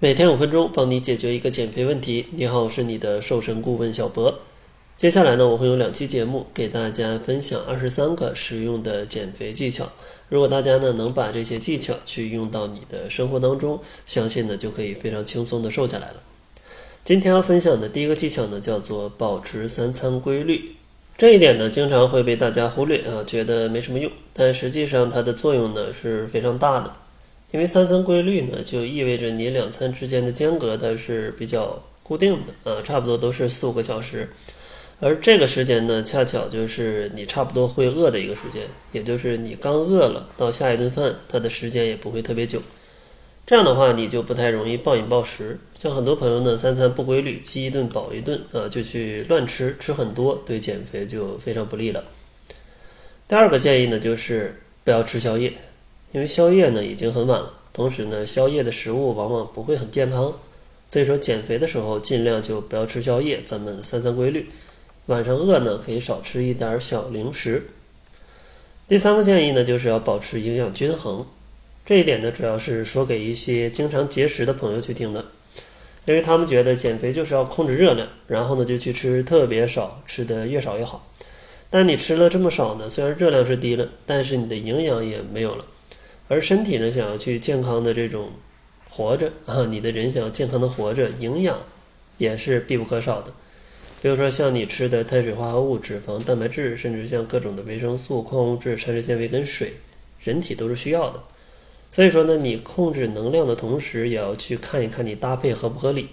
每天五分钟，帮你解决一个减肥问题。你好，我是你的瘦身顾问小博。接下来呢，我会有两期节目给大家分享二十三个实用的减肥技巧。如果大家呢能把这些技巧去用到你的生活当中，相信呢就可以非常轻松的瘦下来了。今天要分享的第一个技巧呢，叫做保持三餐规律。这一点呢，经常会被大家忽略啊，觉得没什么用，但实际上它的作用呢是非常大的。因为三餐规律呢，就意味着你两餐之间的间隔它是比较固定的啊，差不多都是四五个小时，而这个时间呢，恰巧就是你差不多会饿的一个时间，也就是你刚饿了到下一顿饭，它的时间也不会特别久。这样的话，你就不太容易暴饮暴食。像很多朋友呢，三餐不规律，饥一顿饱一顿啊，就去乱吃，吃很多，对减肥就非常不利了。第二个建议呢，就是不要吃宵夜。因为宵夜呢已经很晚了，同时呢宵夜的食物往往不会很健康，所以说减肥的时候尽量就不要吃宵夜，咱们三餐规律。晚上饿呢可以少吃一点小零食。第三个建议呢就是要保持营养均衡，这一点呢主要是说给一些经常节食的朋友去听的，因为他们觉得减肥就是要控制热量，然后呢就去吃特别少，吃的越少越好。但你吃了这么少呢，虽然热量是低了，但是你的营养也没有了。而身体呢，想要去健康的这种活着啊，你的人想要健康的活着，营养也是必不可少的。比如说像你吃的碳水化合物、脂肪、蛋白质，甚至像各种的维生素、矿物质、膳食纤维跟水，人体都是需要的。所以说呢，你控制能量的同时，也要去看一看你搭配合不合理。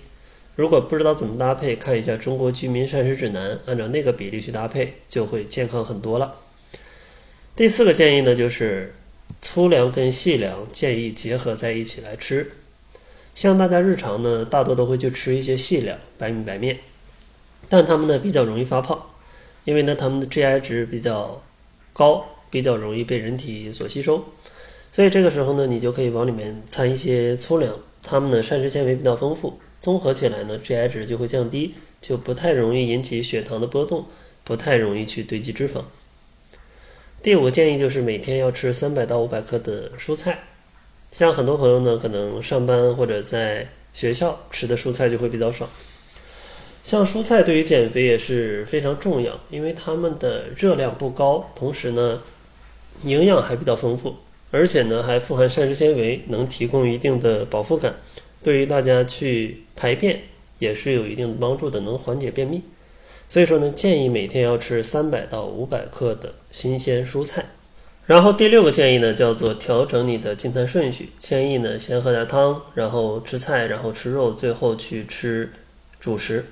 如果不知道怎么搭配，看一下《中国居民膳食指南》，按照那个比例去搭配，就会健康很多了。第四个建议呢，就是。粗粮跟细粮建议结合在一起来吃，像大家日常呢，大多都会去吃一些细粮，白米白面，但它们呢比较容易发胖，因为呢它们的 GI 值比较高，比较容易被人体所吸收，所以这个时候呢，你就可以往里面掺一些粗粮，它们呢膳食纤维比较丰富，综合起来呢 GI 值就会降低，就不太容易引起血糖的波动，不太容易去堆积脂肪。第五个建议就是每天要吃三百到五百克的蔬菜，像很多朋友呢，可能上班或者在学校吃的蔬菜就会比较少。像蔬菜对于减肥也是非常重要，因为它们的热量不高，同时呢，营养还比较丰富，而且呢还富含膳食纤维，能提供一定的饱腹感，对于大家去排便也是有一定帮助的，能缓解便秘。所以说呢，建议每天要吃三百到五百克的新鲜蔬菜。然后第六个建议呢，叫做调整你的进餐顺序。建议呢，先喝点汤，然后吃菜，然后吃肉，最后去吃主食。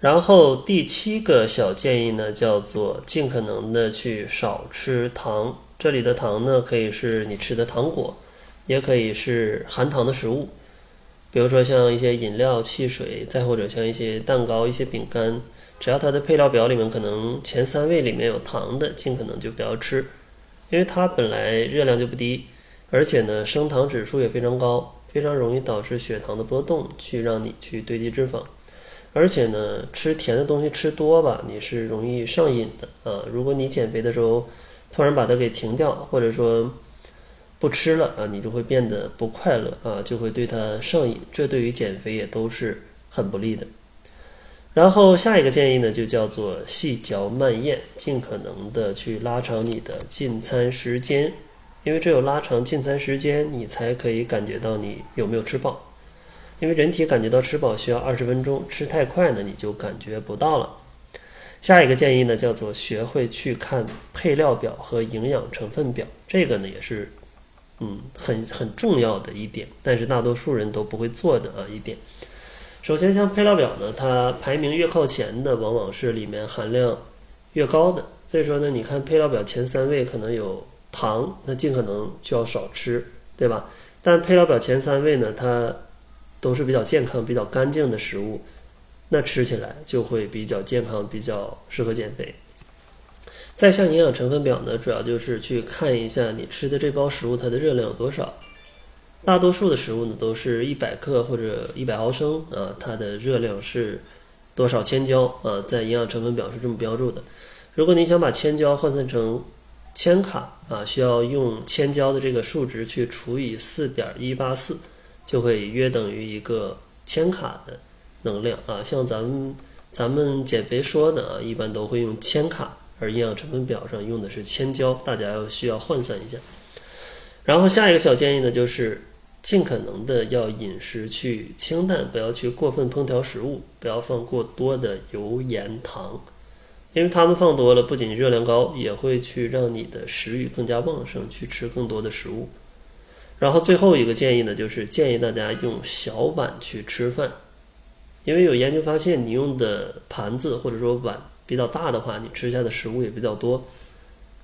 然后第七个小建议呢，叫做尽可能的去少吃糖。这里的糖呢，可以是你吃的糖果，也可以是含糖的食物，比如说像一些饮料、汽水，再或者像一些蛋糕、一些饼干。只要它的配料表里面可能前三位里面有糖的，尽可能就不要吃，因为它本来热量就不低，而且呢升糖指数也非常高，非常容易导致血糖的波动，去让你去堆积脂肪。而且呢吃甜的东西吃多吧，你是容易上瘾的啊。如果你减肥的时候突然把它给停掉，或者说不吃了啊，你就会变得不快乐啊，就会对它上瘾，这对于减肥也都是很不利的。然后下一个建议呢，就叫做细嚼慢咽，尽可能的去拉长你的进餐时间，因为只有拉长进餐时间，你才可以感觉到你有没有吃饱。因为人体感觉到吃饱需要二十分钟，吃太快呢，你就感觉不到了。下一个建议呢，叫做学会去看配料表和营养成分表，这个呢也是，嗯，很很重要的一点，但是大多数人都不会做的啊一点。首先，像配料表呢，它排名越靠前的，往往是里面含量越高的。所以说呢，你看配料表前三位可能有糖，那尽可能就要少吃，对吧？但配料表前三位呢，它都是比较健康、比较干净的食物，那吃起来就会比较健康，比较适合减肥。再像营养成分表呢，主要就是去看一下你吃的这包食物它的热量有多少。大多数的食物呢，都是一百克或者一百毫升啊，它的热量是多少千焦啊？在营养成分表是这么标注的。如果你想把千焦换算成千卡啊，需要用千焦的这个数值去除以四点一八四，就可以约等于一个千卡的能量啊。像咱们咱们减肥说的啊，一般都会用千卡，而营养成分表上用的是千焦，大家要需要换算一下。然后下一个小建议呢，就是尽可能的要饮食去清淡，不要去过分烹调食物，不要放过多的油盐糖，因为它们放多了不仅热量高，也会去让你的食欲更加旺盛，去吃更多的食物。然后最后一个建议呢，就是建议大家用小碗去吃饭，因为有研究发现，你用的盘子或者说碗比较大的话，你吃下的食物也比较多。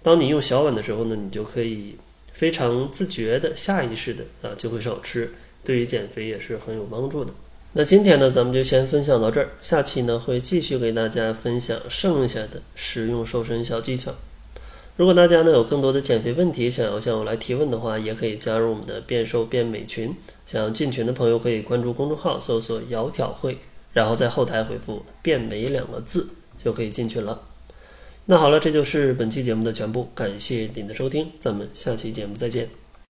当你用小碗的时候呢，你就可以。非常自觉的、下意识的啊，就会少吃，对于减肥也是很有帮助的。那今天呢，咱们就先分享到这儿，下期呢会继续给大家分享剩下的实用瘦身小技巧。如果大家呢有更多的减肥问题想要向我来提问的话，也可以加入我们的变瘦变美群。想要进群的朋友可以关注公众号，搜索“窈窕会”，然后在后台回复“变美”两个字，就可以进群了。那好了，这就是本期节目的全部，感谢您的收听，咱们下期节目再见。